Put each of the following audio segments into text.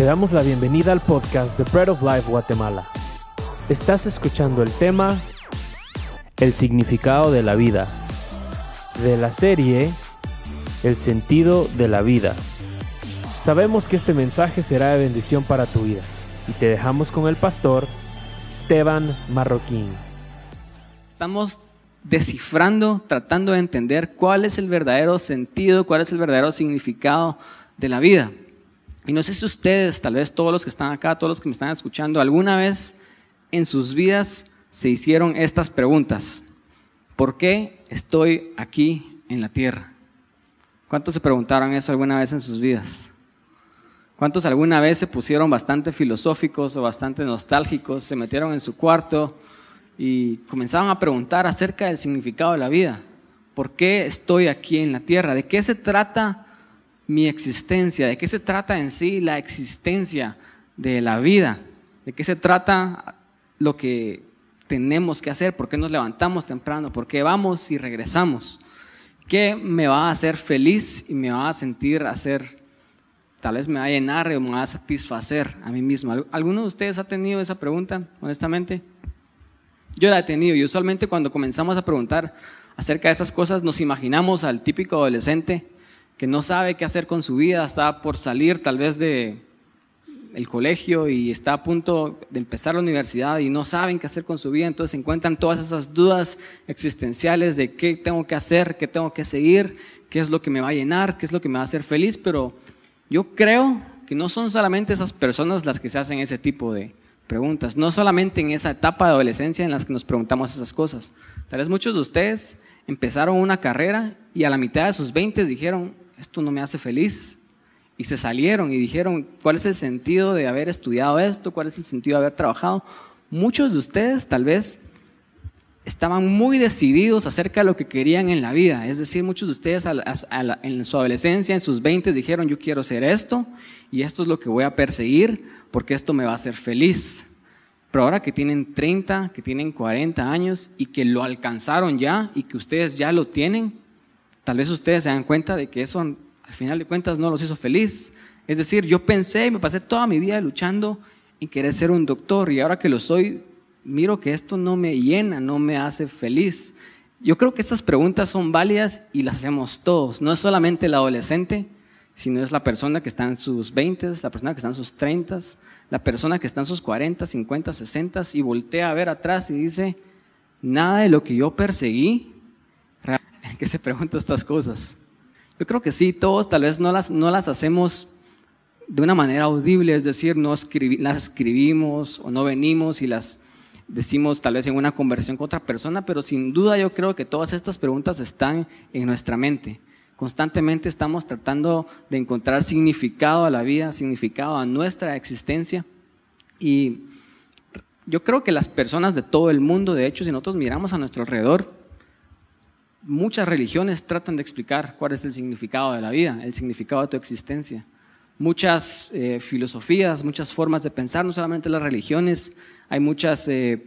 Te damos la bienvenida al podcast The Bread of Life Guatemala. Estás escuchando el tema El significado de la vida, de la serie El sentido de la vida. Sabemos que este mensaje será de bendición para tu vida y te dejamos con el pastor Esteban Marroquín. Estamos descifrando, tratando de entender cuál es el verdadero sentido, cuál es el verdadero significado de la vida. Y no sé si ustedes, tal vez todos los que están acá, todos los que me están escuchando, alguna vez en sus vidas se hicieron estas preguntas. ¿Por qué estoy aquí en la tierra? ¿Cuántos se preguntaron eso alguna vez en sus vidas? ¿Cuántos alguna vez se pusieron bastante filosóficos o bastante nostálgicos, se metieron en su cuarto y comenzaron a preguntar acerca del significado de la vida? ¿Por qué estoy aquí en la tierra? ¿De qué se trata mi existencia? ¿De qué se trata en sí la existencia de la vida? ¿De qué se trata lo que tenemos que hacer? ¿Por qué nos levantamos temprano? ¿Por qué vamos y regresamos? ¿Qué me va a hacer feliz y me va a sentir hacer tal vez me va a llenar o me va a satisfacer a mí mismo. ¿Alguno de ustedes ha tenido esa pregunta, honestamente? Yo la he tenido y usualmente cuando comenzamos a preguntar acerca de esas cosas nos imaginamos al típico adolescente que no sabe qué hacer con su vida, está por salir tal vez de el colegio y está a punto de empezar la universidad y no saben qué hacer con su vida, entonces encuentran todas esas dudas existenciales de qué tengo que hacer, qué tengo que seguir, qué es lo que me va a llenar, qué es lo que me va a hacer feliz, pero yo creo que no son solamente esas personas las que se hacen ese tipo de preguntas, no solamente en esa etapa de adolescencia en las que nos preguntamos esas cosas. Tal vez muchos de ustedes empezaron una carrera y a la mitad de sus 20 dijeron, esto no me hace feliz. Y se salieron y dijeron, ¿cuál es el sentido de haber estudiado esto? ¿Cuál es el sentido de haber trabajado? Muchos de ustedes tal vez estaban muy decididos acerca de lo que querían en la vida. Es decir, muchos de ustedes en su adolescencia, en sus 20, dijeron, yo quiero ser esto y esto es lo que voy a perseguir porque esto me va a hacer feliz. Pero ahora que tienen 30, que tienen 40 años y que lo alcanzaron ya y que ustedes ya lo tienen, tal vez ustedes se dan cuenta de que eso al final de cuentas no los hizo feliz. Es decir, yo pensé y me pasé toda mi vida luchando en querer ser un doctor y ahora que lo soy, miro que esto no me llena, no me hace feliz. Yo creo que estas preguntas son válidas y las hacemos todos. No es solamente el adolescente, sino es la persona que está en sus 20, la persona que está en sus 30, la persona que está en sus 40, 50, 60 y voltea a ver atrás y dice, nada de lo que yo perseguí, que se pregunta estas cosas. Yo creo que sí, todos tal vez no las, no las hacemos de una manera audible, es decir, no las escribimos o no venimos y las decimos tal vez en una conversación con otra persona, pero sin duda yo creo que todas estas preguntas están en nuestra mente. Constantemente estamos tratando de encontrar significado a la vida, significado a nuestra existencia. Y yo creo que las personas de todo el mundo, de hecho, si nosotros miramos a nuestro alrededor, muchas religiones tratan de explicar cuál es el significado de la vida, el significado de tu existencia. Muchas eh, filosofías, muchas formas de pensar, no solamente las religiones, hay muchas, eh,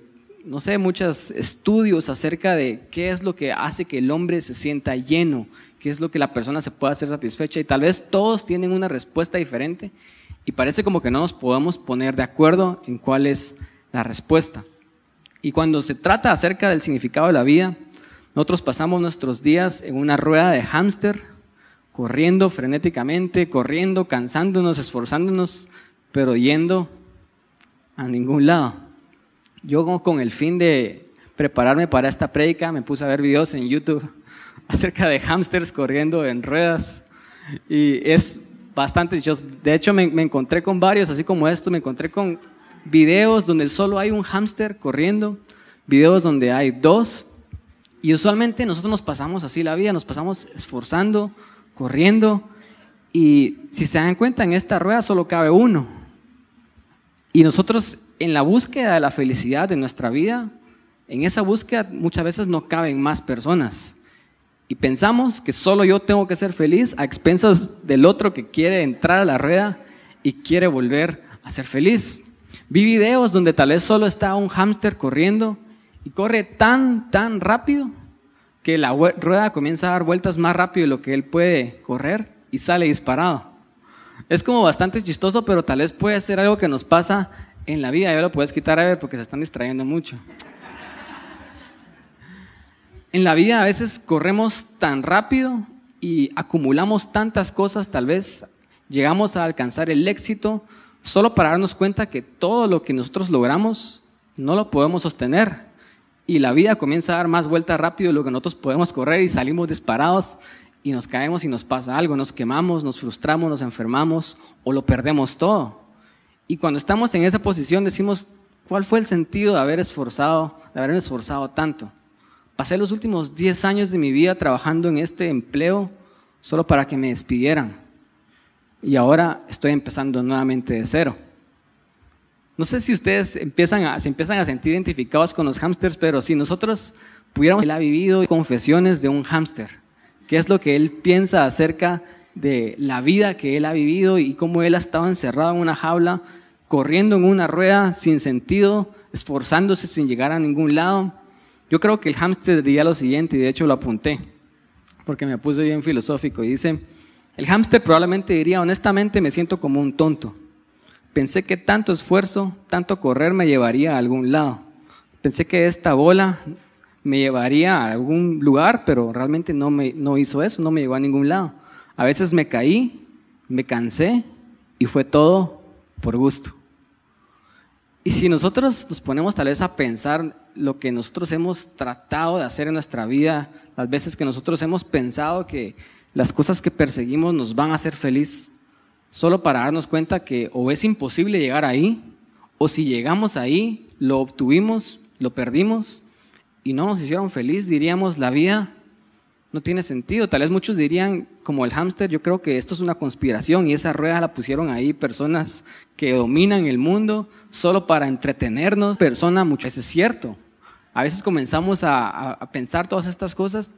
no sé, muchos estudios acerca de qué es lo que hace que el hombre se sienta lleno, qué es lo que la persona se pueda hacer satisfecha y tal vez todos tienen una respuesta diferente y parece como que no nos podemos poner de acuerdo en cuál es la respuesta. Y cuando se trata acerca del significado de la vida, nosotros pasamos nuestros días en una rueda de hámster, corriendo frenéticamente, corriendo, cansándonos, esforzándonos, pero yendo a ningún lado. Yo con el fin de prepararme para esta prédica me puse a ver videos en YouTube acerca de hámsters corriendo en ruedas y es bastante De hecho me, encontré con varios, así como esto, me encontré con videos donde solo hay un hámster corriendo, videos donde hay dos y usualmente nosotros nos pasamos así la vida, nos pasamos esforzando, corriendo y si se dan cuenta en esta rueda solo cabe uno. Y nosotros en la búsqueda de la felicidad de nuestra vida, en esa búsqueda muchas veces no caben más personas. Y pensamos que solo yo tengo que ser feliz a expensas del otro que quiere entrar a la rueda y quiere volver a ser feliz. Vi videos donde tal vez solo está un hámster corriendo y corre tan, tan rápido que la rueda comienza a dar vueltas más rápido de lo que él puede correr y sale disparado. Es como bastante chistoso, pero tal vez puede ser algo que nos pasa en la vida. Ya lo puedes quitar a ver porque se están distrayendo mucho. En la vida a veces corremos tan rápido y acumulamos tantas cosas, tal vez llegamos a alcanzar el éxito solo para darnos cuenta que todo lo que nosotros logramos no lo podemos sostener. Y la vida comienza a dar más vueltas rápido de lo que nosotros podemos correr y salimos disparados y nos caemos y nos pasa algo, nos quemamos, nos frustramos, nos enfermamos o lo perdemos todo. Y cuando estamos en esa posición decimos, ¿cuál fue el sentido de haber esforzado, de haberme esforzado tanto? Pasé los últimos 10 años de mi vida trabajando en este empleo solo para que me despidieran. Y ahora estoy empezando nuevamente de cero. No sé si ustedes empiezan a, se empiezan a sentir identificados con los hámsters, pero si nosotros pudiéramos, él ha vivido confesiones de un hámster, qué es lo que él piensa acerca de la vida que él ha vivido y cómo él ha estado encerrado en una jaula, corriendo en una rueda sin sentido, esforzándose sin llegar a ningún lado. Yo creo que el hámster diría lo siguiente, y de hecho lo apunté, porque me puse bien filosófico, y dice, el hámster probablemente diría, honestamente me siento como un tonto. Pensé que tanto esfuerzo, tanto correr me llevaría a algún lado. Pensé que esta bola me llevaría a algún lugar, pero realmente no, me, no hizo eso, no me llevó a ningún lado. A veces me caí, me cansé y fue todo por gusto. Y si nosotros nos ponemos tal vez a pensar lo que nosotros hemos tratado de hacer en nuestra vida, las veces que nosotros hemos pensado que las cosas que perseguimos nos van a hacer feliz, solo para darnos cuenta que o es imposible llegar ahí, o si llegamos ahí, lo obtuvimos, lo perdimos y no nos hicieron feliz, diríamos, la vida no tiene sentido. Tal vez muchos dirían, como el hámster, yo creo que esto es una conspiración y esa rueda la pusieron ahí personas que dominan el mundo solo para entretenernos. Persona, muchas veces es cierto. A veces comenzamos a, a, pensar todas estas cosas,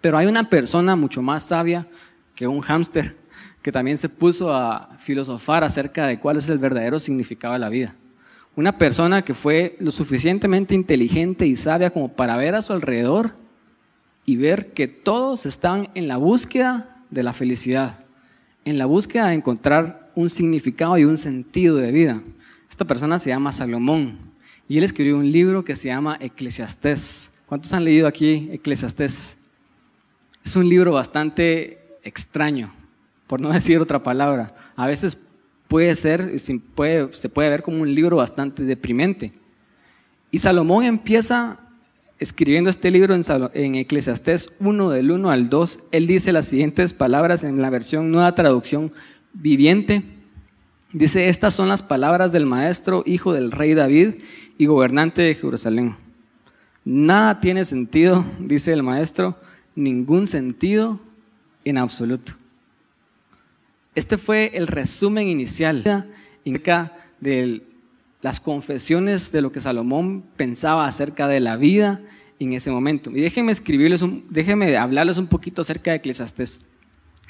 pero hay una persona mucho más sabia que un hámster que también se puso a filosofar acerca de cuál es el verdadero significado de la vida. Una persona que fue lo suficientemente inteligente y sabia como para ver a su alrededor y ver que todos están en la búsqueda de la felicidad, en la búsqueda de encontrar un significado y un sentido de vida. Esta persona se llama Salomón y él escribió un libro que se llama Eclesiastés. ¿Cuántos han leído aquí Eclesiastés? Es un libro bastante extraño, por no decir otra palabra. A veces puede ser, se puede ver como un libro bastante deprimente. Y Salomón empieza escribiendo este libro en, en Eclesiastés 1 del 1 al 2, él dice las siguientes palabras en la versión nueva traducción viviente. Dice, estas son las palabras del maestro, hijo del rey David y gobernante de Jerusalén. Nada tiene sentido, dice el maestro, ningún sentido en absoluto. Este fue el resumen inicial de las confesiones de lo que Salomón pensaba acerca de la vida en ese momento. Y déjenme escribirles, un, déjenme hablarles un poquito acerca de Eclesiastés.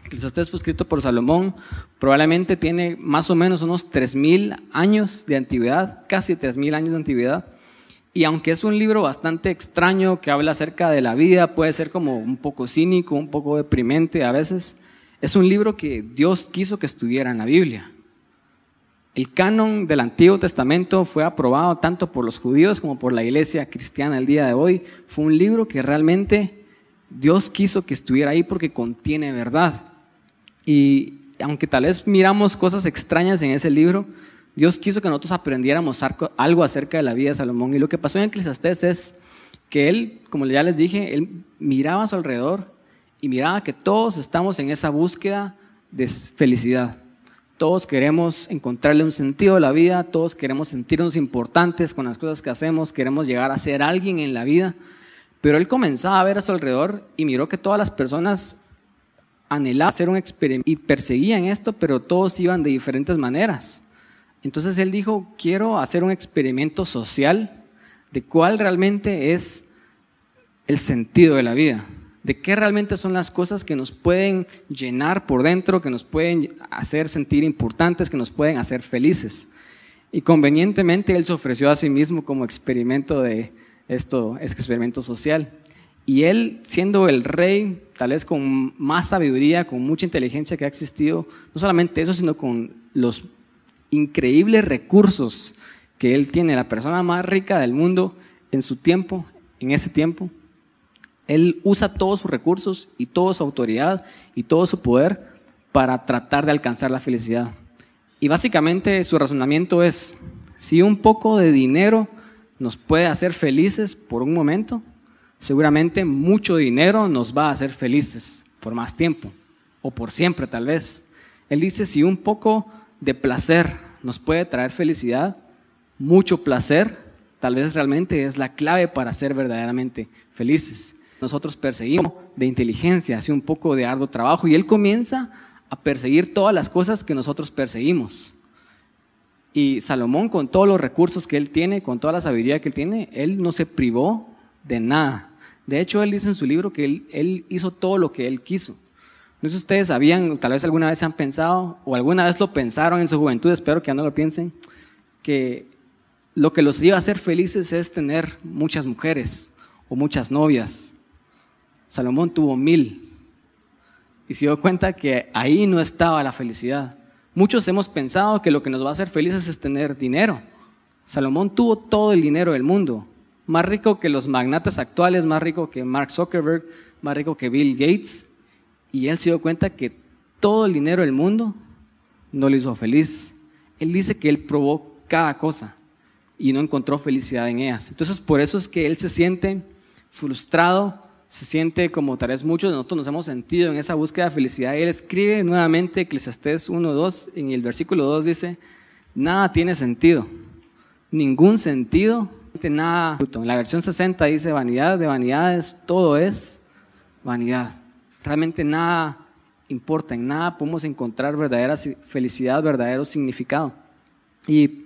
Eclesiastés fue escrito por Salomón, probablemente tiene más o menos unos 3.000 años de antigüedad, casi 3.000 años de antigüedad. Y aunque es un libro bastante extraño que habla acerca de la vida, puede ser como un poco cínico, un poco deprimente a veces, es un libro que Dios quiso que estuviera en la Biblia. El canon del Antiguo Testamento fue aprobado tanto por los judíos como por la iglesia cristiana el día de hoy. Fue un libro que realmente Dios quiso que estuviera ahí porque contiene verdad. Y aunque tal vez miramos cosas extrañas en ese libro, Dios quiso que nosotros aprendiéramos algo acerca de la vida de Salomón. Y lo que pasó en Eclesiastés es que él, como ya les dije, él miraba a su alrededor y miraba que todos estamos en esa búsqueda de felicidad. Todos queremos encontrarle un sentido a la vida, todos queremos sentirnos importantes con las cosas que hacemos, queremos llegar a ser alguien en la vida. Pero él comenzaba a ver a su alrededor y miró que todas las personas anhelaban hacer un experimento y perseguían esto, pero todos iban de diferentes maneras. Entonces él dijo, quiero hacer un experimento social de cuál realmente es el sentido de la vida de qué realmente son las cosas que nos pueden llenar por dentro, que nos pueden hacer sentir importantes, que nos pueden hacer felices. Y convenientemente él se ofreció a sí mismo como experimento de esto, este experimento social. Y él, siendo el rey, tal vez con más sabiduría, con mucha inteligencia que ha existido, no solamente eso, sino con los increíbles recursos que él tiene, la persona más rica del mundo en su tiempo, en ese tiempo, él usa todos sus recursos y toda su autoridad y todo su poder para tratar de alcanzar la felicidad. Y básicamente su razonamiento es, si un poco de dinero nos puede hacer felices por un momento, seguramente mucho dinero nos va a hacer felices por más tiempo o por siempre tal vez. Él dice, si un poco de placer nos puede traer felicidad, mucho placer tal vez realmente es la clave para ser verdaderamente felices. Nosotros perseguimos de inteligencia, hace un poco de arduo trabajo y él comienza a perseguir todas las cosas que nosotros perseguimos. Y Salomón, con todos los recursos que él tiene, con toda la sabiduría que él tiene, él no se privó de nada. De hecho, él dice en su libro que él, hizo todo lo que él quiso. No sé si ustedes sabían, tal vez alguna vez se han pensado, o alguna vez lo pensaron en su juventud, espero que ya no lo piensen, que lo que los iba a hacer felices es tener muchas mujeres o muchas novias. Salomón tuvo mil y se dio cuenta que ahí no estaba la felicidad. Muchos hemos pensado que lo que nos va a hacer felices es tener dinero. Salomón tuvo todo el dinero del mundo, más rico que los magnates actuales, más rico que Mark Zuckerberg, más rico que Bill Gates, y él se dio cuenta que todo el dinero del mundo no le hizo feliz. Él dice que él probó cada cosa y no encontró felicidad en ellas. Entonces por eso es que él se siente frustrado se siente como tal vez muchos de nosotros nos hemos sentido en esa búsqueda de felicidad. Él escribe nuevamente Eclesiastés 1.2, en el versículo 2 dice, nada tiene sentido, ningún sentido, nada. En la versión 60 dice, vanidad de vanidades, todo es vanidad. Realmente nada importa, en nada podemos encontrar verdadera felicidad, verdadero significado. Y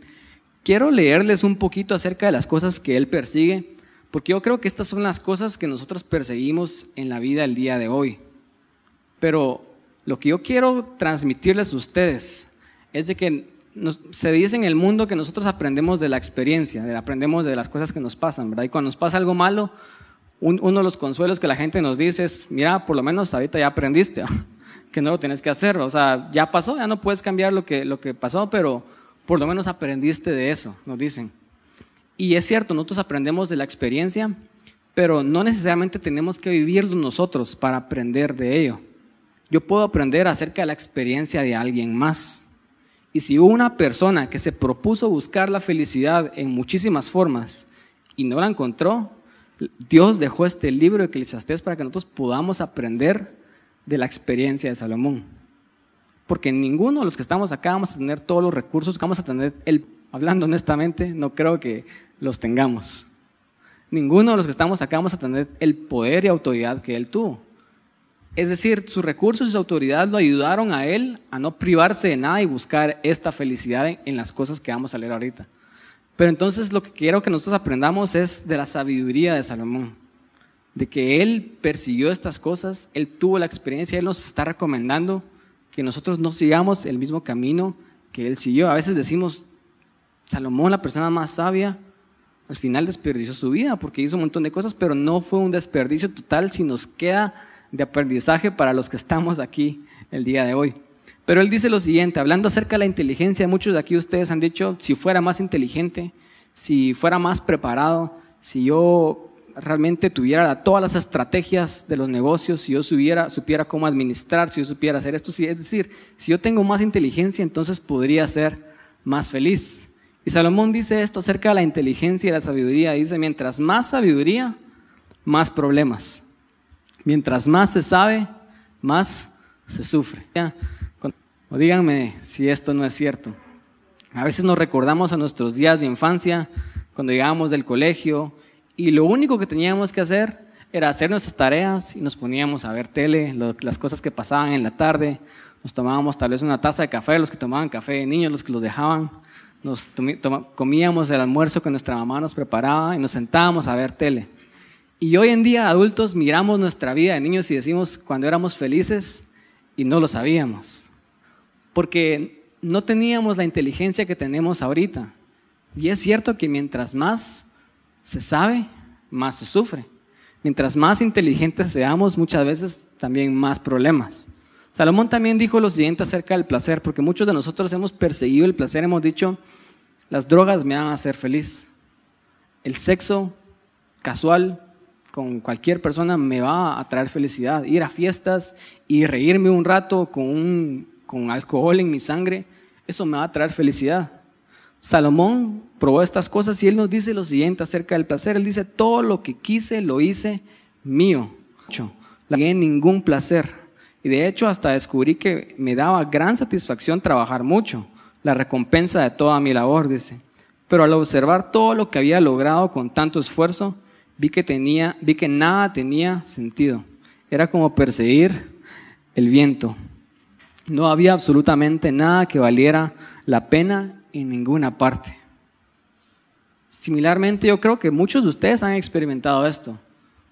quiero leerles un poquito acerca de las cosas que él persigue porque yo creo que estas son las cosas que nosotros perseguimos en la vida el día de hoy. Pero lo que yo quiero transmitirles a ustedes es de que se dice en el mundo que nosotros aprendemos de la experiencia, aprendemos de las cosas que nos pasan, ¿verdad? Y cuando nos pasa algo malo, uno de los consuelos que la gente nos dice es, mira, por lo menos ahorita ya aprendiste, que no lo tienes que hacer, o sea, ya pasó, ya no puedes cambiar lo que, lo que pasó, pero por lo menos aprendiste de eso, nos dicen. Y es cierto, nosotros aprendemos de la experiencia, pero no necesariamente tenemos que vivirlo nosotros para aprender de ello. Yo puedo aprender acerca de la experiencia de alguien más. Y si una persona que se propuso buscar la felicidad en muchísimas formas y no la encontró, Dios dejó este libro de Eclesiastés para que nosotros podamos aprender de la experiencia de Salomón. Porque ninguno de los que estamos acá vamos a tener todos los recursos, vamos a tener el, hablando honestamente, no creo que los tengamos. Ninguno de los que estamos acá vamos a tener el poder y autoridad que él tuvo. Es decir, sus recursos y su autoridad lo ayudaron a él a no privarse de nada y buscar esta felicidad en las cosas que vamos a leer ahorita. Pero entonces lo que quiero que nosotros aprendamos es de la sabiduría de Salomón, de que él persiguió estas cosas, él tuvo la experiencia, él nos está recomendando que nosotros no sigamos el mismo camino que él siguió. A veces decimos, Salomón, la persona más sabia, al final desperdició su vida porque hizo un montón de cosas, pero no fue un desperdicio total si nos queda de aprendizaje para los que estamos aquí el día de hoy. Pero él dice lo siguiente, hablando acerca de la inteligencia, muchos de aquí ustedes han dicho, si fuera más inteligente, si fuera más preparado, si yo realmente tuviera todas las estrategias de los negocios, si yo supiera, cómo administrar, si yo supiera hacer esto, es decir, si yo tengo más inteligencia, entonces podría ser más feliz. Y Salomón dice esto acerca de la inteligencia y la sabiduría. Dice, mientras más sabiduría, más problemas. Mientras más se sabe, más se sufre. O díganme si esto no es cierto. A veces nos recordamos a nuestros días de infancia, cuando llegábamos del colegio, y lo único que teníamos que hacer era hacer nuestras tareas y nos poníamos a ver tele, las cosas que pasaban en la tarde. Nos tomábamos tal vez una taza de café, los que tomaban café niños, los que los dejaban nos comíamos el almuerzo que nuestra mamá nos preparaba y nos sentábamos a ver tele. Y hoy en día adultos miramos nuestra vida de niños y decimos cuando éramos felices y no lo sabíamos. Porque no teníamos la inteligencia que tenemos ahorita. Y es cierto que mientras más se sabe, más se sufre. Mientras más inteligentes seamos, muchas veces también más problemas. Salomón también dijo lo siguiente acerca del placer, porque muchos de nosotros hemos perseguido el placer, hemos dicho, las drogas me van a hacer feliz. El sexo casual con cualquier persona me va a traer felicidad. Ir a fiestas y reírme un rato con, con alcohol en mi sangre, eso me va a traer felicidad. Salomón probó estas cosas y él nos dice lo siguiente acerca del placer. Él dice, todo lo que quise lo hice mío. No ningún placer y de hecho hasta descubrí que me daba gran satisfacción trabajar mucho, la recompensa de toda mi labor, dice. Pero al observar todo lo que había logrado con tanto esfuerzo, vi que, tenía, vi que nada tenía sentido. Era como perseguir el viento. No había absolutamente nada que valiera la pena en ninguna parte. Similarmente, yo creo que muchos de ustedes han experimentado esto.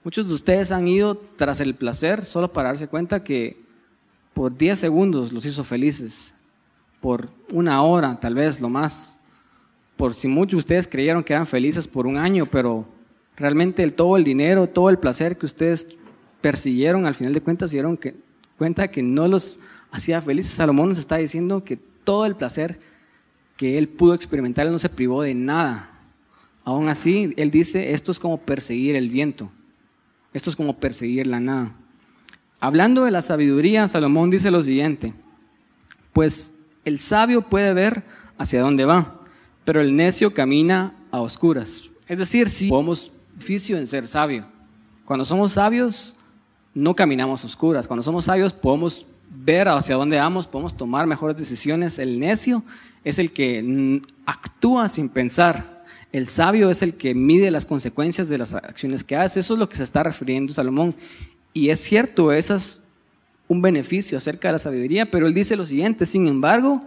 Muchos de ustedes han ido tras el placer solo para darse cuenta que por 10 segundos los hizo felices, por una hora tal vez lo más, por si muchos de ustedes creyeron que eran felices por un año, pero realmente el, todo el dinero, todo el placer que ustedes persiguieron, al final de cuentas dieron cuenta que no los hacía felices. Salomón nos está diciendo que todo el placer que él pudo experimentar, él no se privó de nada. Aún así, él dice, esto es como perseguir el viento, esto es como perseguir la nada. Hablando de la sabiduría, Salomón dice lo siguiente, pues el sabio puede ver hacia dónde va, pero el necio camina a oscuras. Es decir, si podemos oficio en ser sabio. Cuando somos sabios, no caminamos a oscuras. Cuando somos sabios, podemos ver hacia dónde vamos, podemos tomar mejores decisiones. El necio es el que actúa sin pensar. El sabio es el que mide las consecuencias de las acciones que hace. Eso es lo que se está refiriendo Salomón. Y es cierto, eso es un beneficio acerca de la sabiduría, pero él dice lo siguiente, sin embargo,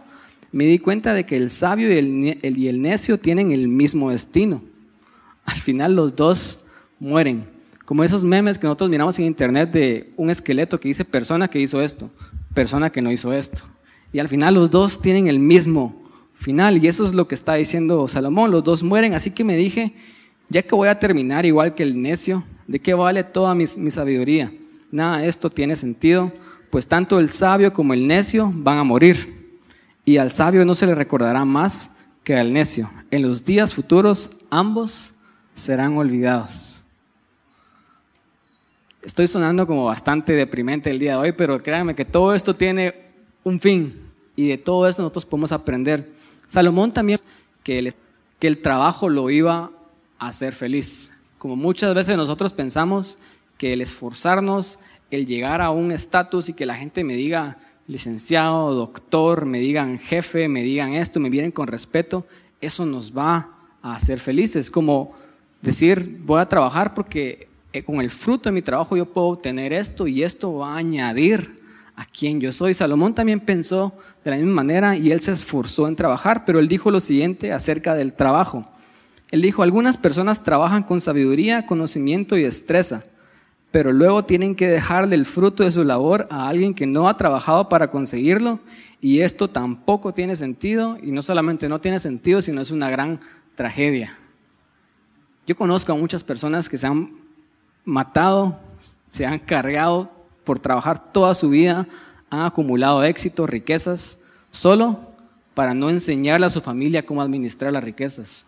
me di cuenta de que el sabio y el, y el necio tienen el mismo destino. Al final los dos mueren. Como esos memes que nosotros miramos en internet de un esqueleto que dice persona que hizo esto, persona que no hizo esto. Y al final los dos tienen el mismo final. Y eso es lo que está diciendo Salomón. Los dos mueren. Así que me dije, ya que voy a terminar igual que el necio, ¿De qué vale toda mi, sabiduría? Nada, esto tiene sentido, pues tanto el sabio como el necio van a morir. Y al sabio no se le recordará más que al necio. En los días futuros ambos serán olvidados. Estoy sonando como bastante deprimente el día de hoy, pero créanme que todo esto tiene un fin y de todo esto nosotros podemos aprender. Salomón también que que el trabajo lo iba a hacer feliz. Como muchas veces nosotros pensamos que el esforzarnos, el llegar a un estatus y que la gente me diga licenciado, doctor, me digan jefe, me digan esto, me vienen con respeto, eso nos va a hacer felices. Como decir, voy a trabajar porque eh, con el fruto de mi trabajo yo puedo obtener esto y esto va a añadir a quien yo soy. Salomón también pensó de la misma manera y él se esforzó en trabajar, pero él dijo lo siguiente acerca del trabajo. Él dijo, algunas personas trabajan con sabiduría, conocimiento y destreza, pero luego tienen que dejarle el fruto de su labor a alguien que no ha trabajado para conseguirlo y esto tampoco tiene sentido y no solamente no tiene sentido, sino es una gran tragedia. Yo conozco a muchas personas que se han matado, se han cargado por trabajar toda su vida, han acumulado éxito, riquezas, solo para no enseñarle a su familia cómo administrar las riquezas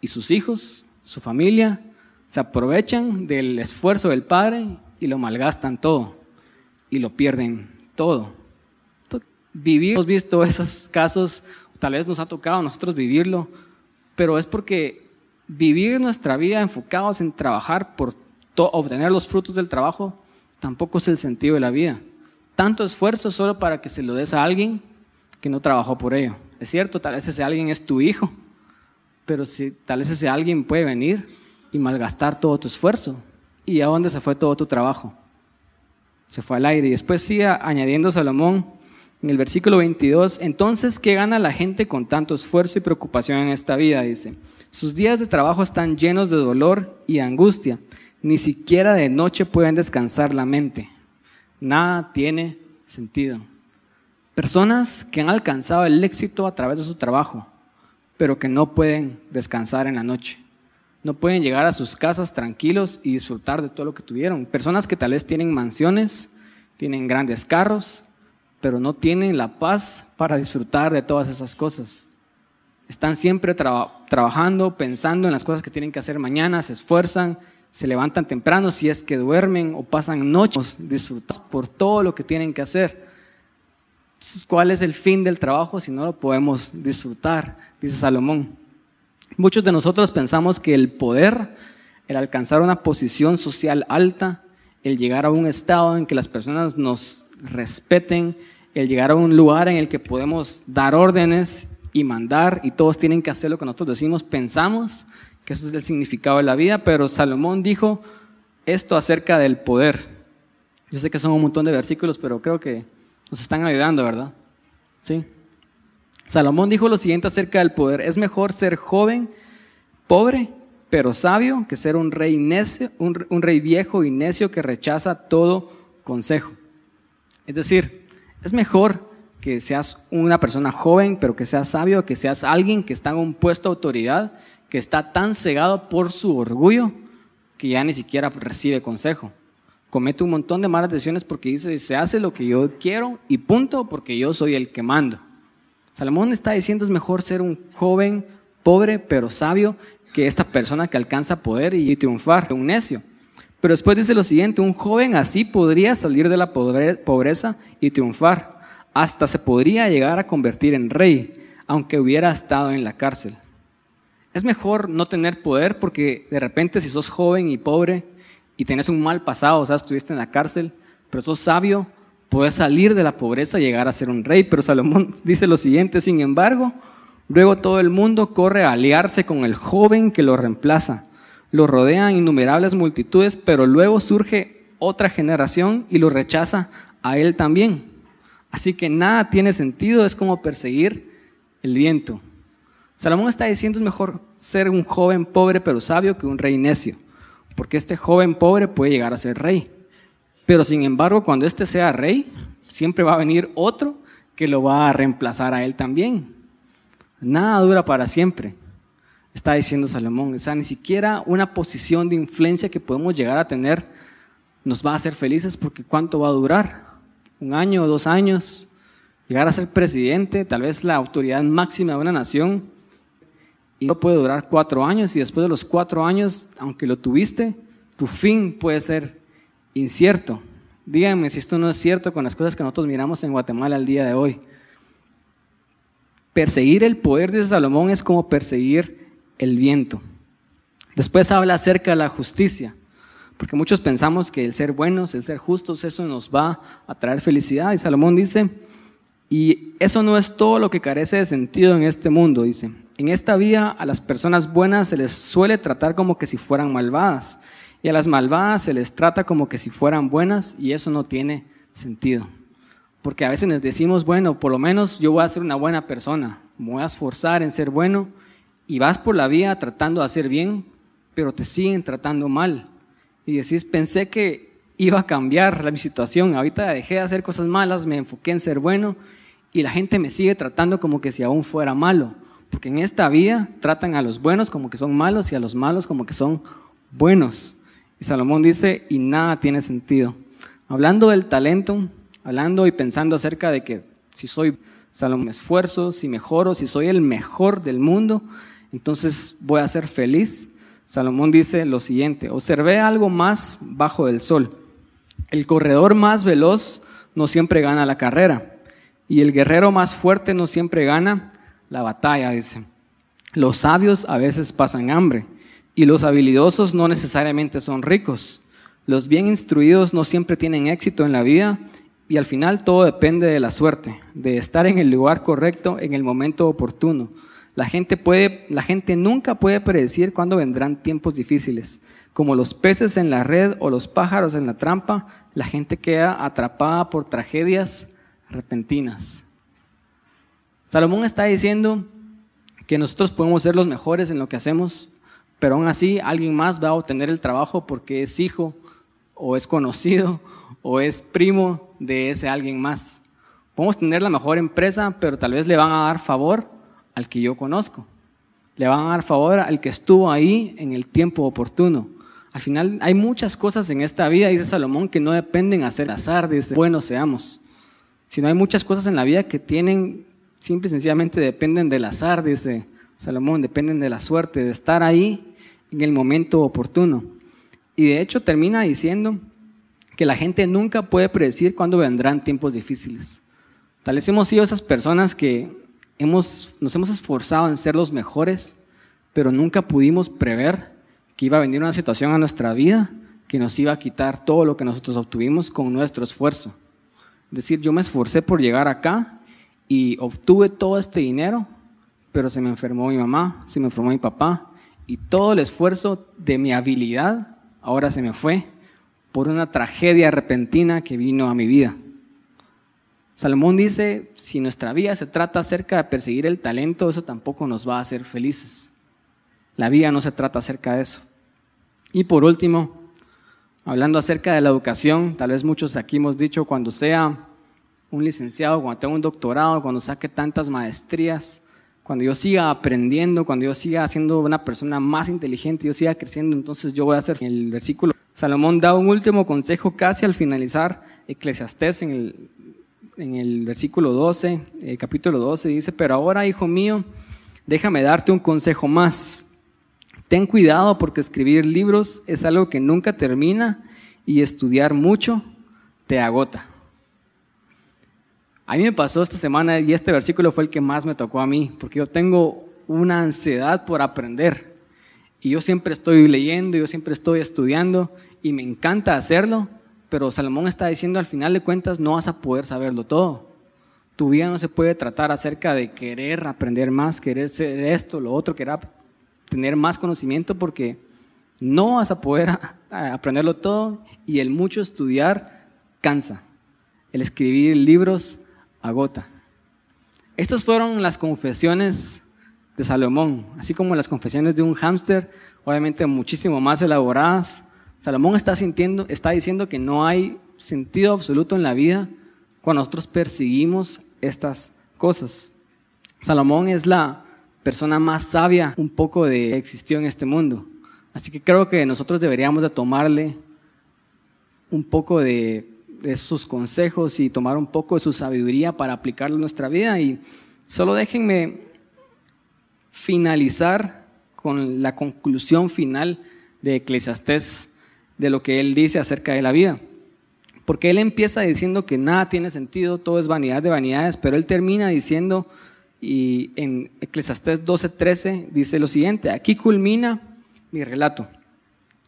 y sus hijos, su familia, se aprovechan del esfuerzo del padre y lo malgastan todo y lo pierden todo. Vivir, hemos visto esos casos, tal vez nos ha tocado a nosotros vivirlo, pero es porque vivir nuestra vida enfocados en trabajar por obtener los frutos del trabajo tampoco es el sentido de la vida. Tanto esfuerzo solo para que se lo des a alguien que no trabajó por ello. Es cierto, tal vez ese alguien es tu hijo, pero si tal vez ese alguien puede venir y malgastar todo tu esfuerzo. ¿Y a dónde se fue todo tu trabajo? Se fue al aire. Y después sigue añadiendo Salomón en el versículo 22, entonces, ¿qué gana la gente con tanto esfuerzo y preocupación en esta vida? Dice, sus días de trabajo están llenos de dolor y angustia. Ni siquiera de noche pueden descansar la mente. Nada tiene sentido. Personas que han alcanzado el éxito a través de su trabajo, pero que no pueden descansar en la noche. no pueden llegar a sus casas tranquilos y disfrutar de todo lo que tuvieron. Personas que tal vez tienen mansiones, tienen grandes carros, pero no tienen la paz para disfrutar de todas esas cosas. Están siempre trabajando, pensando en las cosas que tienen que hacer mañana, se esfuerzan, se levantan temprano si es que duermen o pasan noches disfrutando por todo lo que tienen que hacer. ¿Cuál es el fin del trabajo si no lo podemos disfrutar? Dice Salomón. Muchos de nosotros pensamos que el poder, el alcanzar una posición social alta, el llegar a un estado en que las personas nos respeten, el llegar a un lugar en el que podemos dar órdenes y mandar y todos tienen que hacer lo que nosotros decimos, pensamos que eso es el significado de la vida, pero Salomón dijo esto acerca del poder. Yo sé que son un montón de versículos, pero creo que nos están ayudando, ¿verdad? Sí. Salomón dijo lo siguiente acerca del poder, es mejor ser joven, pobre, pero sabio, que ser un rey, necio, un, rey viejo y necio que rechaza todo consejo. Es decir, es mejor que seas una persona joven, pero que seas sabio, que seas alguien que está en un puesto de autoridad, que está tan cegado por su orgullo que ya ni siquiera recibe consejo. Comete un montón de malas decisiones porque dice, se hace lo que yo quiero y punto, porque yo soy el que mando. Salomón está diciendo es mejor ser un joven pobre pero sabio que esta persona que alcanza poder y triunfar, un necio. Pero después dice lo siguiente, un joven así podría salir de la pobreza y triunfar. Hasta se podría llegar a convertir en rey, aunque hubiera estado en la cárcel. Es mejor no tener poder porque de repente si sos joven y pobre y tenés un mal pasado, o sea, estuviste en la cárcel, pero sos sabio, puede salir de la pobreza y llegar a ser un rey. Pero Salomón dice lo siguiente, sin embargo, luego todo el mundo corre a aliarse con el joven que lo reemplaza. Lo rodean innumerables multitudes, pero luego surge otra generación y lo rechaza a él también. Así que nada tiene sentido, es como perseguir el viento. Salomón está diciendo es mejor ser un joven pobre pero sabio que un rey necio, porque este joven pobre puede llegar a ser rey. Pero sin embargo, cuando éste sea rey, siempre va a venir otro que lo va a reemplazar a él también. Nada dura para siempre, está diciendo Salomón. O sea, ni siquiera una posición de influencia que podemos llegar a tener nos va a hacer felices porque ¿cuánto va a durar? ¿Un año dos años? Llegar a ser presidente, tal vez la autoridad máxima de una nación, y no puede durar cuatro años y después de los cuatro años, aunque lo tuviste, tu fin puede ser incierto. Díganme si esto no es cierto con las cosas que nosotros miramos en Guatemala al día de hoy. Perseguir el poder de Salomón es como perseguir el viento. Después habla acerca de la justicia, porque muchos pensamos que el ser buenos, el ser justos, eso nos va a traer felicidad. Y Salomón dice, y eso no es todo lo que carece de sentido en este mundo, dice. En esta vida a las personas buenas se les suele tratar como que si fueran malvadas y a las malvadas se les trata como que si fueran buenas y eso no tiene sentido. Porque a veces les decimos, bueno, por lo menos yo voy a ser una buena persona, me voy a esforzar en ser bueno y vas por la vida tratando de hacer bien, pero te siguen tratando mal. Y decís, pensé que iba a cambiar mi situación, ahorita dejé de hacer cosas malas, me enfoqué en ser bueno y la gente me sigue tratando como que si aún fuera malo. Porque en esta vida tratan a los buenos como que son malos y a los malos como que son buenos. Y Salomón dice, y nada tiene sentido. Hablando del talento, hablando y pensando acerca de que si soy Salomón, me esfuerzo, si mejoro, si soy el mejor del mundo, entonces voy a ser feliz. Salomón dice lo siguiente, observé algo más bajo del sol. El corredor más veloz no siempre gana la carrera y el guerrero más fuerte no siempre gana la batalla, dice. Los sabios a veces pasan hambre y los habilidosos no necesariamente son ricos. Los bien instruidos no siempre tienen éxito en la vida y al final todo depende de la suerte, de estar en el lugar correcto en el momento oportuno. La gente, puede, la gente nunca puede predecir cuándo vendrán tiempos difíciles. Como los peces en la red o los pájaros en la trampa, la gente queda atrapada por tragedias repentinas. Salomón está diciendo que nosotros podemos ser los mejores en lo que hacemos, pero aún así alguien más va a obtener el trabajo porque es hijo o es conocido o es primo de ese alguien más. Podemos tener la mejor empresa, pero tal vez le van a dar favor al que yo conozco. Le van a dar favor al que estuvo ahí en el tiempo oportuno. Al final hay muchas cosas en esta vida, dice Salomón, que no dependen a hacer azar, dice, buenos seamos. Sino hay muchas cosas en la vida que tienen, simple y sencillamente dependen del azar, dice Salomón, dependen de la suerte, de estar ahí en el momento oportuno. Y de hecho termina diciendo que la gente nunca puede predecir cuándo vendrán tiempos difíciles. Tal vez hemos sido esas personas que hemos, nos hemos esforzado en ser los mejores, pero nunca pudimos prever que iba a venir una situación a nuestra vida que nos iba a quitar todo lo que nosotros obtuvimos con nuestro esfuerzo. Es decir, yo me esforcé por llegar acá y obtuve todo este dinero, pero se me enfermó mi mamá, se me enfermó mi papá, y todo el esfuerzo de mi habilidad ahora se me fue por una tragedia repentina que vino a mi vida. Salomón dice, si nuestra vida se trata acerca de perseguir el talento, eso tampoco nos va a hacer felices. La vida no se trata acerca de eso. Y por último, hablando acerca de la educación, tal vez muchos aquí hemos dicho, cuando sea un licenciado, cuando tenga un doctorado, cuando saque tantas maestrías, cuando yo siga aprendiendo, cuando yo siga siendo una persona más inteligente, yo siga creciendo, entonces yo voy a hacer el versículo. Salomón da un último consejo casi al finalizar Eclesiastés en el, en el versículo 12, el capítulo 12, dice, pero ahora, hijo mío, déjame darte un consejo más. Ten cuidado porque escribir libros es algo que nunca termina y estudiar mucho te agota. A mí me pasó esta semana y este versículo fue el que más me tocó a mí, porque yo tengo una ansiedad por aprender. Y yo siempre estoy leyendo, yo siempre estoy estudiando y me encanta hacerlo, pero Salomón está diciendo al final de cuentas no vas a poder saberlo todo. Tu vida no se puede tratar acerca de querer aprender más, querer ser esto, lo otro, querer tener más conocimiento porque no vas a poder aprenderlo todo y el mucho estudiar cansa. El escribir libros agota. Estas fueron las confesiones de Salomón, así como las confesiones de un hámster, obviamente muchísimo más elaboradas. Salomón está, sintiendo, está diciendo que no hay sentido absoluto en la vida cuando nosotros perseguimos estas cosas. Salomón es la persona más sabia un poco de existió en este mundo. Así que creo que nosotros deberíamos de tomarle un poco de de sus consejos y tomar un poco de su sabiduría para aplicarlo en nuestra vida. Y solo déjenme finalizar con la conclusión final de Eclesiastés de lo que él dice acerca de la vida. Porque él empieza diciendo que nada tiene sentido, todo es vanidad de vanidades, pero él termina diciendo, y en Eclesiastés 12:13 dice lo siguiente, aquí culmina mi relato.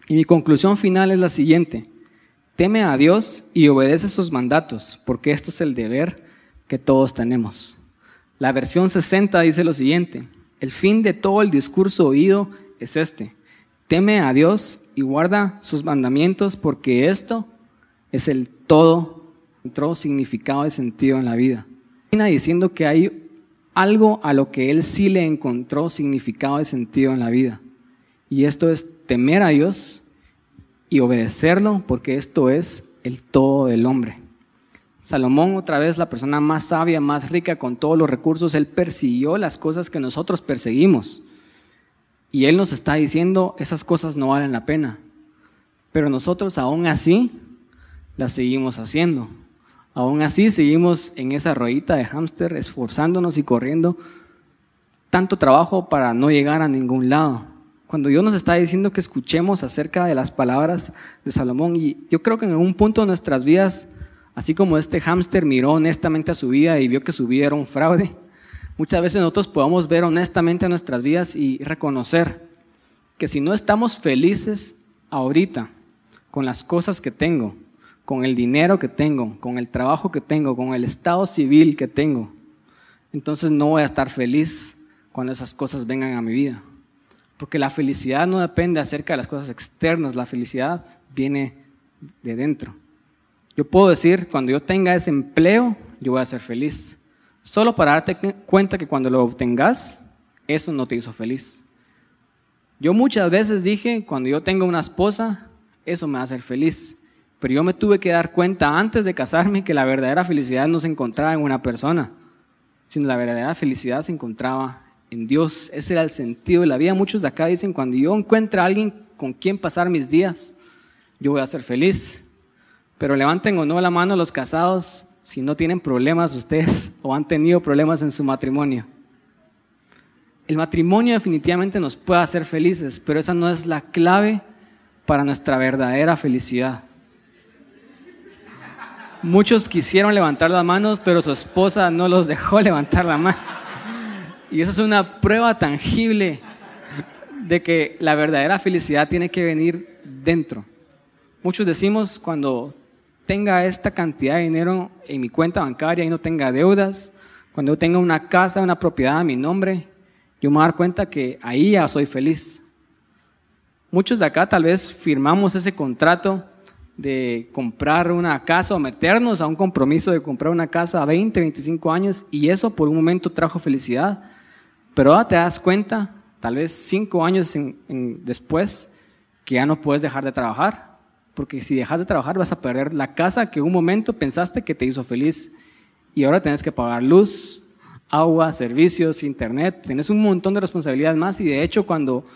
Y mi conclusión final es la siguiente. Teme a Dios y obedece sus mandatos, porque esto es el deber que todos tenemos. La versión 60 dice lo siguiente, el fin de todo el discurso oído es este, teme a Dios y guarda sus mandamientos, porque esto es el todo, entró significado y sentido en la vida. Termina diciendo que hay algo a lo que él sí le encontró significado y sentido en la vida. Y esto es temer a Dios y obedecerlo porque esto es el todo del hombre. Salomón, otra vez la persona más sabia, más rica, con todos los recursos, él persiguió las cosas que nosotros perseguimos. Y él nos está diciendo, esas cosas no valen la pena. Pero nosotros aún así las seguimos haciendo. Aún así seguimos en esa ruedita de hámster, esforzándonos y corriendo tanto trabajo para no llegar a ningún lado. Cuando Dios nos está diciendo que escuchemos acerca de las palabras de Salomón, y yo creo que en algún punto de nuestras vidas, así como este hámster miró honestamente a su vida y vio que su vida era un fraude, muchas veces nosotros podemos ver honestamente nuestras vidas y reconocer que si no estamos felices ahorita con las cosas que tengo, con el dinero que tengo, con el trabajo que tengo, con el estado civil que tengo, entonces no voy a estar feliz cuando esas cosas vengan a mi vida. Porque la felicidad no depende acerca de las cosas externas, la felicidad viene de dentro. Yo puedo decir, cuando yo tenga ese empleo, yo voy a ser feliz. Solo para darte cuenta que cuando lo obtengas, eso no te hizo feliz. Yo muchas veces dije, cuando yo tenga una esposa, eso me va a hacer feliz. Pero yo me tuve que dar cuenta antes de casarme que la verdadera felicidad no se encontraba en una persona, sino la verdadera felicidad se encontraba en Dios. Ese era el sentido de la vida. Muchos de acá dicen, cuando yo encuentre a alguien con quien pasar mis días, yo voy a ser feliz. Pero levanten o no la mano los casados si no tienen problemas ustedes o han tenido problemas en su matrimonio. El matrimonio definitivamente nos puede hacer felices, pero esa no es la clave para nuestra verdadera felicidad. Muchos quisieron levantar las manos, pero su esposa no los dejó levantar la mano. Y eso es una prueba tangible de que la verdadera felicidad tiene que venir dentro. Muchos decimos cuando tenga esta cantidad de dinero en mi cuenta bancaria y no tenga deudas, cuando yo tenga una casa, una propiedad a mi nombre, yo me voy a dar cuenta que ahí ya soy feliz. Muchos de acá tal vez firmamos ese contrato de comprar una casa o meternos a un compromiso de comprar una casa a 20, 25 años y eso por un momento trajo felicidad, pero ahora te das cuenta, tal vez cinco años después, que ya no puedes dejar de trabajar, porque si dejas de trabajar vas a perder la casa que un momento pensaste que te hizo feliz y ahora tienes que pagar luz, agua, servicios, internet, tienes un montón de responsabilidades más y de hecho cuando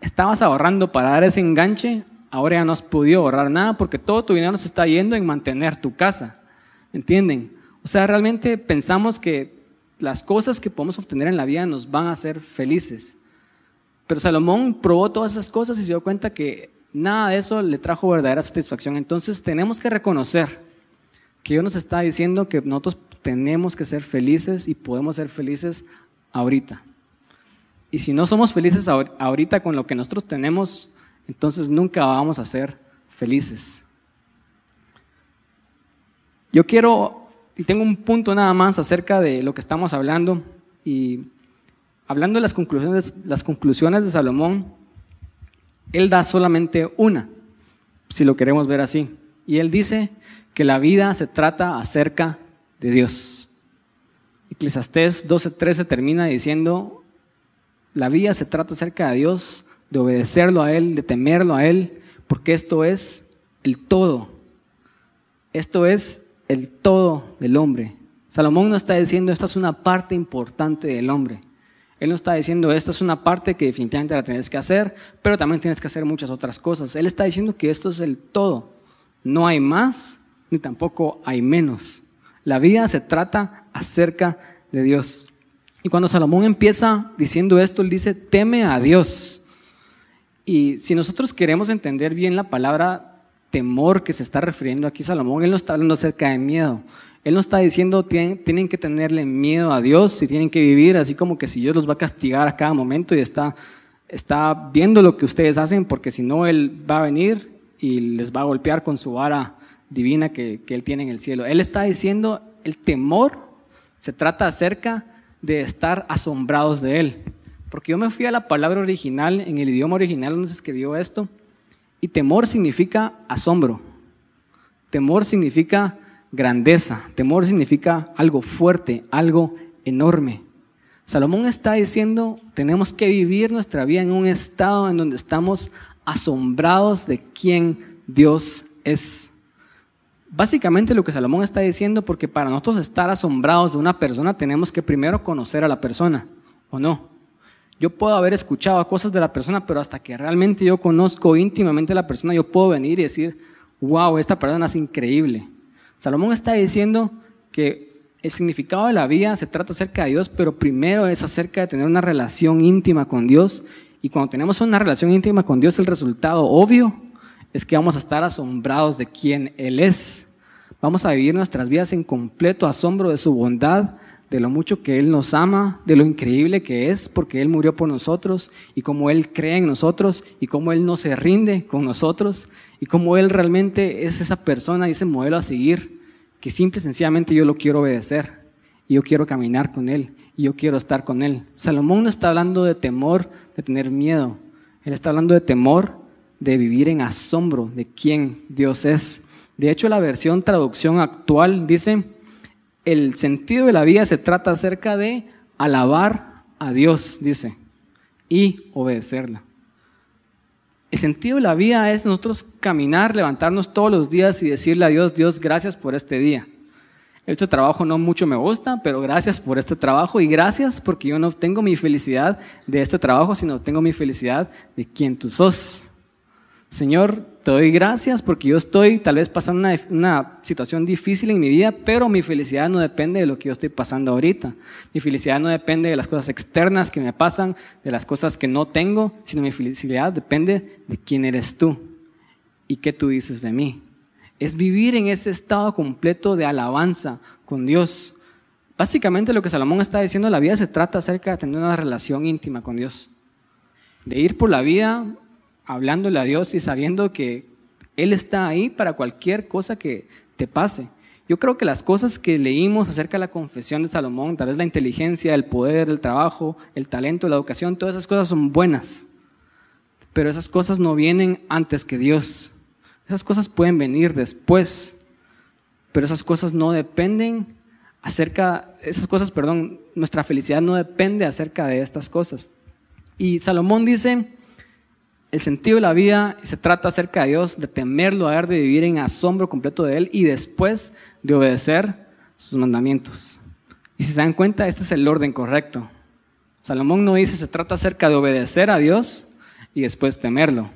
estabas ahorrando para dar ese enganche, ahora ya no has podido ahorrar nada porque todo tu dinero se está yendo en mantener tu casa. ¿Entienden? O sea, realmente pensamos que las cosas que podemos obtener en la vida nos van a hacer felices. Pero Salomón probó todas esas cosas y se dio cuenta que nada de eso le trajo verdadera satisfacción. Entonces tenemos que reconocer que Dios nos está diciendo que nosotros tenemos que ser felices y podemos ser felices ahorita. Y si no somos felices ahorita con lo que nosotros tenemos, entonces nunca vamos a ser felices. Yo quiero, y tengo un punto nada más acerca de lo que estamos hablando, y hablando de las conclusiones, las conclusiones de Salomón, él da solamente una, si lo queremos ver así. Y él dice que la vida se trata acerca de Dios. Eclesiastés 12:13 termina diciendo, la vida se trata acerca de Dios, de obedecerlo a Él, de temerlo a Él, porque esto es el todo. Esto es el todo del hombre. Salomón no está diciendo esta es una parte importante del hombre. Él no está diciendo esta es una parte que definitivamente la tienes que hacer, pero también tienes que hacer muchas otras cosas. Él está diciendo que esto es el todo. No hay más ni tampoco hay menos. La vida se trata acerca de Dios. Y cuando Salomón empieza diciendo esto, él dice, teme a Dios. Y si nosotros queremos entender bien la palabra temor que se está refiriendo aquí Salomón, él no está hablando acerca de miedo. Él no está diciendo tienen, tienen que tenerle miedo a Dios y tienen que vivir así como que si Dios los va a castigar a cada momento y está, está viendo lo que ustedes hacen porque si no Él va a venir y les va a golpear con su vara divina que, que Él tiene en el cielo. Él está diciendo el temor se trata acerca de estar asombrados de Él. Porque yo me fui a la palabra original, en el idioma original donde se escribió esto, y temor significa asombro. Temor significa grandeza. Temor significa algo fuerte, algo enorme. Salomón está diciendo, tenemos que vivir nuestra vida en un estado en donde estamos asombrados de quién Dios es. Básicamente lo que Salomón está diciendo, porque para nosotros estar asombrados de una persona tenemos que primero conocer a la persona, ¿o no? Yo puedo haber escuchado cosas de la persona, pero hasta que realmente yo conozco íntimamente a la persona, yo puedo venir y decir, wow, esta persona es increíble. Salomón está diciendo que el significado de la vida se trata acerca de Dios, pero primero es acerca de tener una relación íntima con Dios. Y cuando tenemos una relación íntima con Dios, el resultado obvio es que vamos a estar asombrados de quién Él es. Vamos a vivir nuestras vidas en completo asombro de su bondad, de lo mucho que Él nos ama, de lo increíble que es, porque Él murió por nosotros y cómo Él cree en nosotros y cómo Él no se rinde con nosotros y cómo Él realmente es esa persona y ese modelo a seguir, que simple y sencillamente yo lo quiero obedecer y yo quiero caminar con Él y yo quiero estar con Él. Salomón no está hablando de temor, de tener miedo, Él está hablando de temor, de vivir en asombro de quién Dios es. De hecho, la versión traducción actual dice, el sentido de la vida se trata acerca de alabar a Dios, dice, y obedecerla. El sentido de la vida es nosotros caminar, levantarnos todos los días y decirle a Dios, Dios, gracias por este día. Este trabajo no mucho me gusta, pero gracias por este trabajo y gracias porque yo no tengo mi felicidad de este trabajo, sino tengo mi felicidad de quien tú sos. Señor, te doy gracias porque yo estoy tal vez pasando una, una, situación difícil en mi vida, pero mi felicidad no depende de lo que yo estoy pasando ahorita. Mi felicidad no depende de las cosas externas que me pasan, de las cosas que no tengo, sino mi felicidad depende de quién eres tú y qué tú dices de mí. Es vivir en ese estado completo de alabanza con Dios. Básicamente lo que Salomón está diciendo en la vida se trata acerca de tener una relación íntima con Dios. De ir por la vida hablándole a Dios y sabiendo que Él está ahí para cualquier cosa que te pase. Yo creo que las cosas que leímos acerca de la confesión de Salomón, tal vez la inteligencia, el poder, el trabajo, el talento, la educación, todas esas cosas son buenas. Pero esas cosas no vienen antes que Dios. Esas cosas pueden venir después. Pero esas cosas no dependen acerca, esas cosas, perdón, nuestra felicidad no depende acerca de estas cosas. Y Salomón dice, el sentido de la vida se trata acerca de Dios, de temerlo, a de vivir en asombro completo de Él y después de obedecer sus mandamientos. Y si se dan cuenta, este es el orden correcto. Salomón no dice se trata acerca de obedecer a Dios y después temerlo,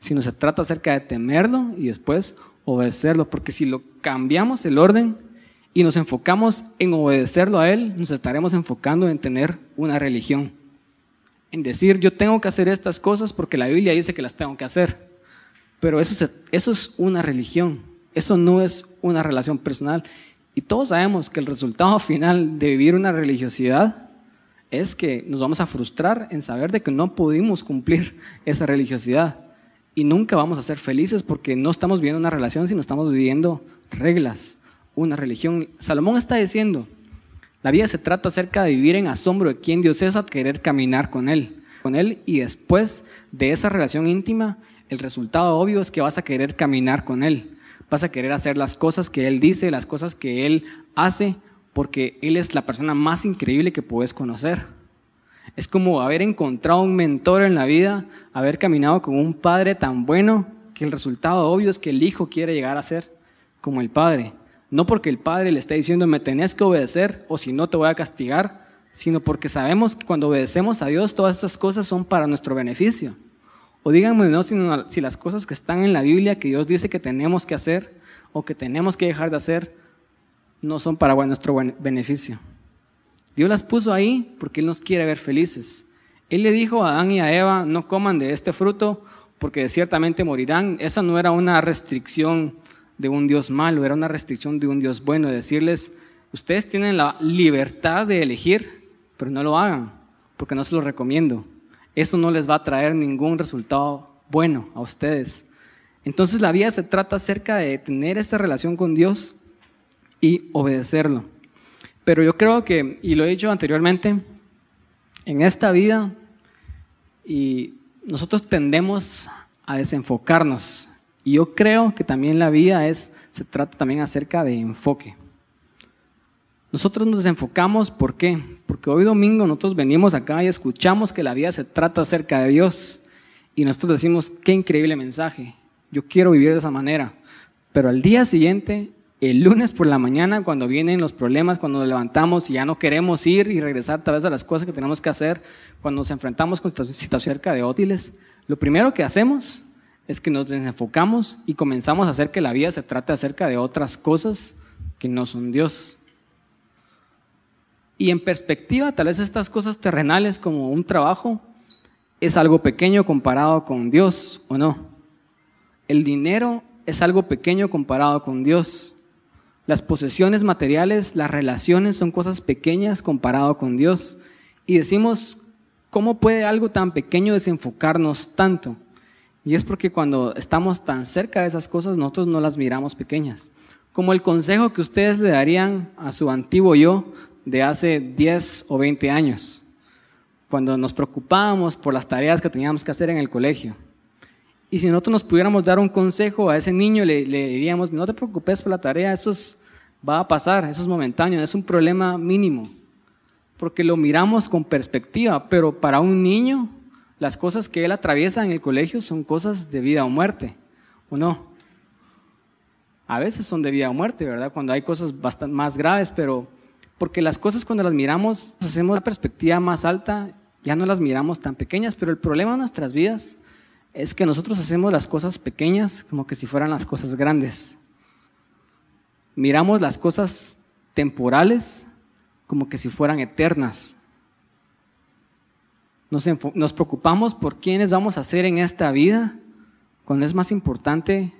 sino se trata acerca de temerlo y después obedecerlo, porque si lo cambiamos el orden y nos enfocamos en obedecerlo a Él, nos estaremos enfocando en tener una religión en decir yo tengo que hacer estas cosas porque la Biblia dice que las tengo que hacer. Pero eso, es una religión, eso no es una relación personal. Y todos sabemos que el resultado final de vivir una religiosidad es que nos vamos a frustrar en saber de que no pudimos cumplir esa religiosidad. Y nunca vamos a ser felices porque no estamos viviendo una relación, sino estamos viviendo reglas, una religión. Salomón está diciendo, la vida se trata acerca de vivir en asombro de quién Dios es, a querer caminar con Él, con Él y después de esa relación íntima, el resultado obvio es que vas a querer caminar con Él, vas a querer hacer las cosas que Él dice, las cosas que Él hace, porque Él es la persona más increíble que puedes conocer. Es como haber encontrado un mentor en la vida, haber caminado con un padre tan bueno que el resultado obvio es que el hijo quiere llegar a ser como el padre. No porque el Padre le esté diciendo me tenés que obedecer o si no te voy a castigar, sino porque sabemos que cuando obedecemos a Dios todas estas cosas son para nuestro beneficio. O díganme no si las cosas que están en la Biblia que Dios dice que tenemos que hacer o que tenemos que dejar de hacer no son para nuestro beneficio. Dios las puso ahí porque Él nos quiere ver felices. Él le dijo a Adán y a Eva, no coman de este fruto porque ciertamente morirán. Esa no era una restricción de un Dios malo, era una restricción de un Dios bueno, decirles, ustedes tienen la libertad de elegir, pero no lo hagan, porque no se lo recomiendo. Eso no les va a traer ningún resultado bueno a ustedes. Entonces la vida se trata acerca de tener esa relación con Dios y obedecerlo. Pero yo creo que, y lo he dicho anteriormente, en esta vida y nosotros tendemos a desenfocarnos y yo creo que también la vida es, se trata también acerca de enfoque. Nosotros nos desenfocamos, ¿por qué? Porque hoy domingo nosotros venimos acá y escuchamos que la vida se trata acerca de Dios. Y nosotros decimos, qué increíble mensaje, yo quiero vivir de esa manera. Pero al día siguiente, el lunes por la mañana, cuando vienen los problemas, cuando nos levantamos y ya no queremos ir y regresar tal vez a las cosas que tenemos que hacer, cuando nos enfrentamos con situaciones acerca de útiles, lo primero que hacemos es que nos desenfocamos y comenzamos a hacer que la vida se trate acerca de otras cosas que no son Dios. Y en perspectiva, tal vez estas cosas terrenales como un trabajo es algo pequeño comparado con Dios o no. El dinero es algo pequeño comparado con Dios. Las posesiones materiales, las relaciones son cosas pequeñas comparado con Dios. Y decimos, ¿cómo puede algo tan pequeño desenfocarnos tanto? Y es porque cuando estamos tan cerca de esas cosas, nosotros no las miramos pequeñas. Como el consejo que ustedes le darían a su antiguo yo de hace 10 o 20 años, cuando nos preocupábamos por las tareas que teníamos que hacer en el colegio. Y si nosotros nos pudiéramos dar un consejo a ese niño, le, diríamos, no te preocupes por la tarea, eso va a pasar, eso es momentáneo, es un problema mínimo, porque lo miramos con perspectiva, pero para un niño las cosas que él atraviesa en el colegio son cosas de vida o muerte, ¿o no? A veces son de vida o muerte, ¿verdad? Cuando hay cosas bastante más graves, pero porque las cosas cuando las miramos, hacemos una perspectiva más alta, ya no las miramos tan pequeñas, pero el problema de nuestras vidas es que nosotros hacemos las cosas pequeñas como que si fueran las cosas grandes. Miramos las cosas temporales como que si fueran eternas. Nos, preocupamos por quiénes vamos a ser en esta vida, cuando es más importante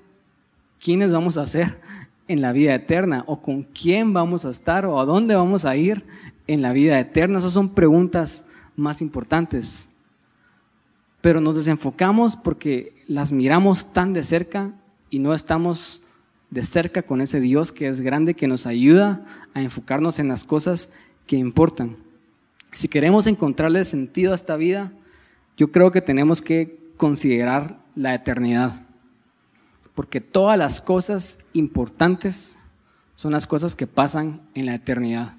quiénes vamos a ser en la vida eterna, o con quién vamos a estar, o a dónde vamos a ir en la vida eterna. Esas son preguntas más importantes. Pero nos desenfocamos porque las miramos tan de cerca y no estamos de cerca con ese Dios que es grande, que nos ayuda a enfocarnos en las cosas que importan. Si queremos encontrarle sentido a esta vida, yo creo que tenemos que considerar la eternidad. Porque todas las cosas importantes son las cosas que pasan en la eternidad.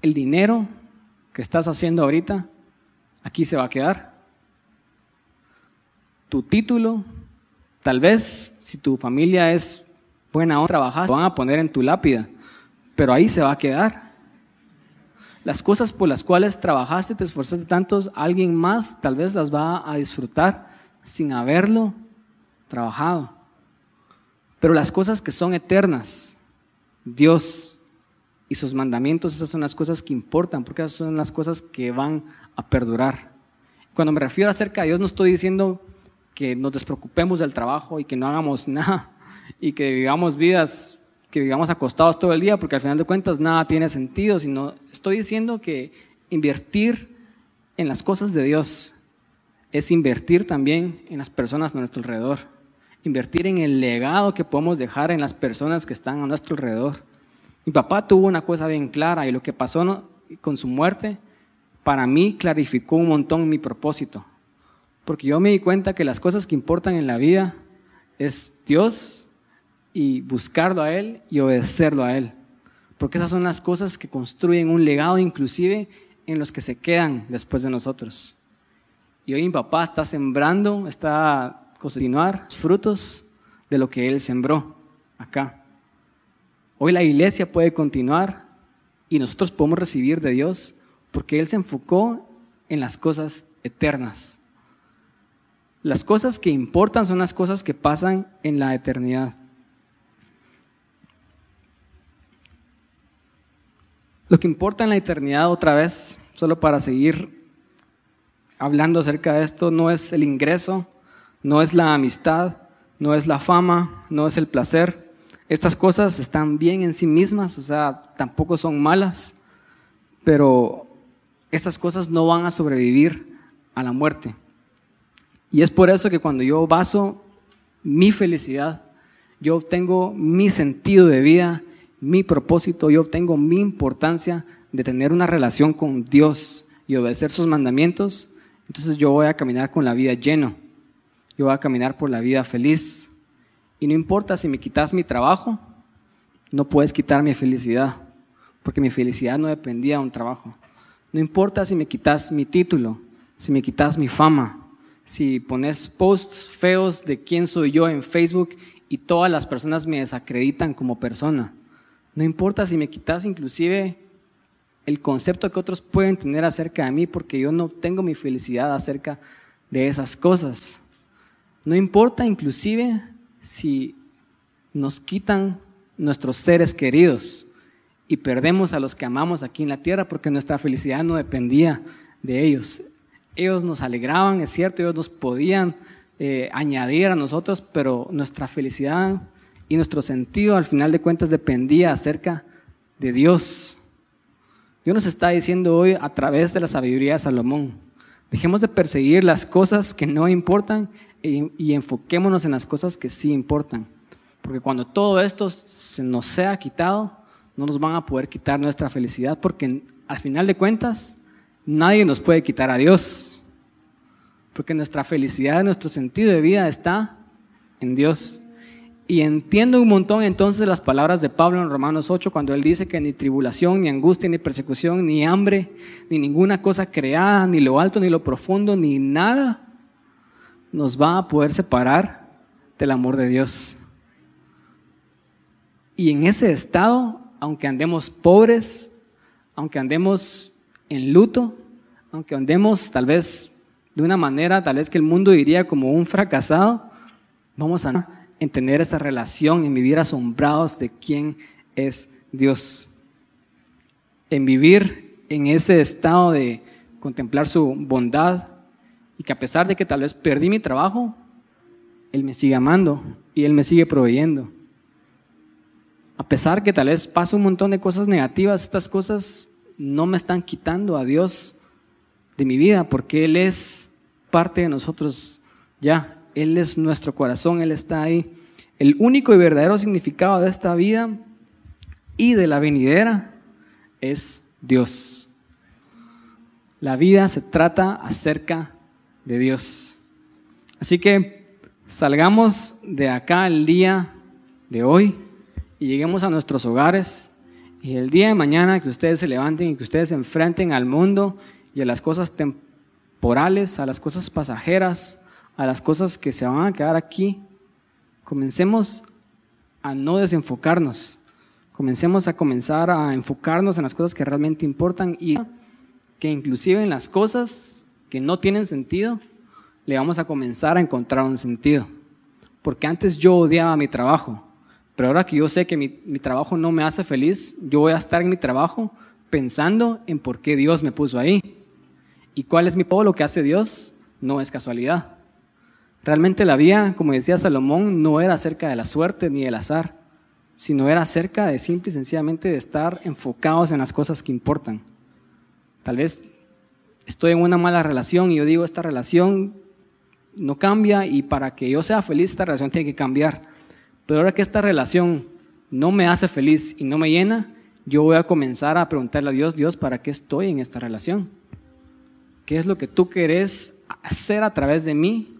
El dinero que estás haciendo ahorita, aquí se va a quedar. Tu título, tal vez si tu familia es buena o trabajas, lo van a poner en tu lápida, pero ahí se va a quedar las cosas por las cuales trabajaste, te esforzaste tanto, alguien más tal vez las va a disfrutar sin haberlo trabajado. Pero las cosas que son eternas, Dios y sus mandamientos, esas son las cosas que importan, porque esas son las cosas que van a perdurar. Cuando me refiero acerca de Dios, no estoy diciendo que nos despreocupemos del trabajo y que no hagamos nada y que vivamos vidas que vivamos acostados todo el día, porque al final de cuentas nada tiene sentido, sino estoy diciendo que invertir en las cosas de Dios es invertir también en las personas a nuestro alrededor, invertir en el legado que podemos dejar en las personas que están a nuestro alrededor. Mi papá tuvo una cosa bien clara y lo que pasó con su muerte, para mí clarificó un montón mi propósito, porque yo me di cuenta que las cosas que importan en la vida es Dios y buscarlo a Él y obedecerlo a Él. Porque esas son las cosas que construyen un legado inclusive en los que se quedan después de nosotros. Y hoy mi papá está sembrando, está cosechando frutos de lo que Él sembró acá. Hoy la iglesia puede continuar y nosotros podemos recibir de Dios porque Él se enfocó en las cosas eternas. Las cosas que importan son las cosas que pasan en la eternidad. Lo que importa en la eternidad, otra vez, solo para seguir hablando acerca de esto, no es el ingreso, no es la amistad, no es la fama, no es el placer. Estas cosas están bien en sí mismas, o sea, tampoco son malas, pero estas cosas no van a sobrevivir a la muerte. Y es por eso que cuando yo baso mi felicidad, yo obtengo mi sentido de vida mi propósito, yo obtengo mi importancia de tener una relación con Dios y obedecer sus mandamientos, entonces yo voy a caminar con la vida lleno. Yo voy a caminar por la vida feliz. Y no importa si me quitas mi trabajo, no puedes quitar mi felicidad, porque mi felicidad no dependía de un trabajo. No importa si me quitas mi título, si me quitas mi fama, si pones posts feos de quién soy yo en Facebook y todas las personas me desacreditan como persona. No importa si me quitas inclusive el concepto que otros pueden tener acerca de mí, porque yo no tengo mi felicidad acerca de esas cosas. No importa inclusive si nos quitan nuestros seres queridos y perdemos a los que amamos aquí en la tierra, porque nuestra felicidad no dependía de ellos. Ellos nos alegraban, es cierto, ellos nos podían eh, añadir a nosotros, pero nuestra felicidad y nuestro sentido al final de cuentas dependía acerca de Dios. Dios nos está diciendo hoy a través de la sabiduría de Salomón, dejemos de perseguir las cosas que no importan y, y enfoquémonos en las cosas que sí importan. Porque cuando todo esto se nos sea quitado, no nos van a poder quitar nuestra felicidad porque al final de cuentas nadie nos puede quitar a Dios. Porque nuestra felicidad, nuestro sentido de vida está en Dios. Y entiendo un montón entonces las palabras de Pablo en Romanos 8 cuando él dice que ni tribulación, ni angustia, ni persecución, ni hambre, ni ninguna cosa creada, ni lo alto, ni lo profundo, ni nada nos va a poder separar del amor de Dios. Y en ese estado, aunque andemos pobres, aunque andemos en luto, aunque andemos tal vez de una manera, tal vez que el mundo diría como un fracasado, vamos a en tener esa relación, en vivir asombrados de quién es Dios, en vivir en ese estado de contemplar su bondad y que a pesar de que tal vez perdí mi trabajo, Él me sigue amando y Él me sigue proveyendo. A pesar que tal vez paso un montón de cosas negativas, estas cosas no me están quitando a Dios de mi vida porque Él es parte de nosotros ya. Él es nuestro corazón, Él está ahí. El único y verdadero significado de esta vida y de la venidera es Dios. La vida se trata acerca de Dios. Así que salgamos de acá el día de hoy y lleguemos a nuestros hogares y el día de mañana que ustedes se levanten y que ustedes se enfrenten al mundo y a las cosas temporales, a las cosas pasajeras, a las cosas que se van a quedar aquí, comencemos a no desenfocarnos, comencemos a comenzar a enfocarnos en las cosas que realmente importan y que inclusive en las cosas que no tienen sentido, le vamos a comenzar a encontrar un sentido. Porque antes yo odiaba mi trabajo, pero ahora que yo sé que mi, mi trabajo no me hace feliz, yo voy a estar en mi trabajo pensando en por qué Dios me puso ahí. ¿Y cuál es mi todo lo que hace Dios? No es casualidad. Realmente la vida, como decía Salomón, no era acerca de la suerte ni del azar, sino era acerca de simple y sencillamente de estar enfocados en las cosas que importan. Tal vez estoy en una mala relación y yo digo, esta relación no cambia y para que yo sea feliz esta relación tiene que cambiar. Pero ahora que esta relación no me hace feliz y no me llena, yo voy a comenzar a preguntarle a Dios, Dios, ¿para qué estoy en esta relación? ¿Qué es lo que tú querés hacer a través de mí,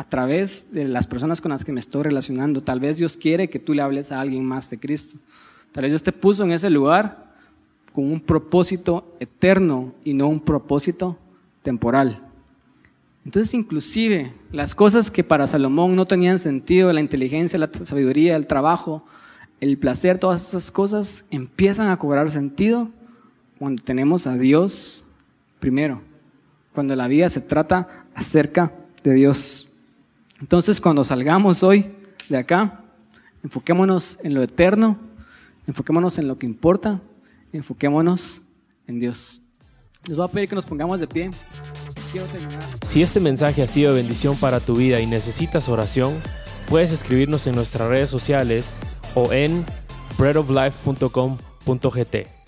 a través de las personas con las que me estoy relacionando? Tal vez Dios quiere que tú le hables a alguien más de Cristo. Tal vez Dios te puso en ese lugar con un propósito eterno y no un propósito temporal. Entonces, inclusive, las cosas que para Salomón no tenían sentido, la inteligencia, la sabiduría, el trabajo, el placer, todas esas cosas empiezan a cobrar sentido cuando tenemos a Dios primero cuando la vida se trata acerca de Dios. Entonces, cuando salgamos hoy de acá, enfoquémonos en lo eterno, enfoquémonos en lo que importa, enfoquémonos en Dios. Les voy a pedir que nos pongamos de pie. Si este mensaje ha sido bendición para tu vida y necesitas oración, puedes escribirnos en nuestras redes sociales o en breadoflife.com.gt.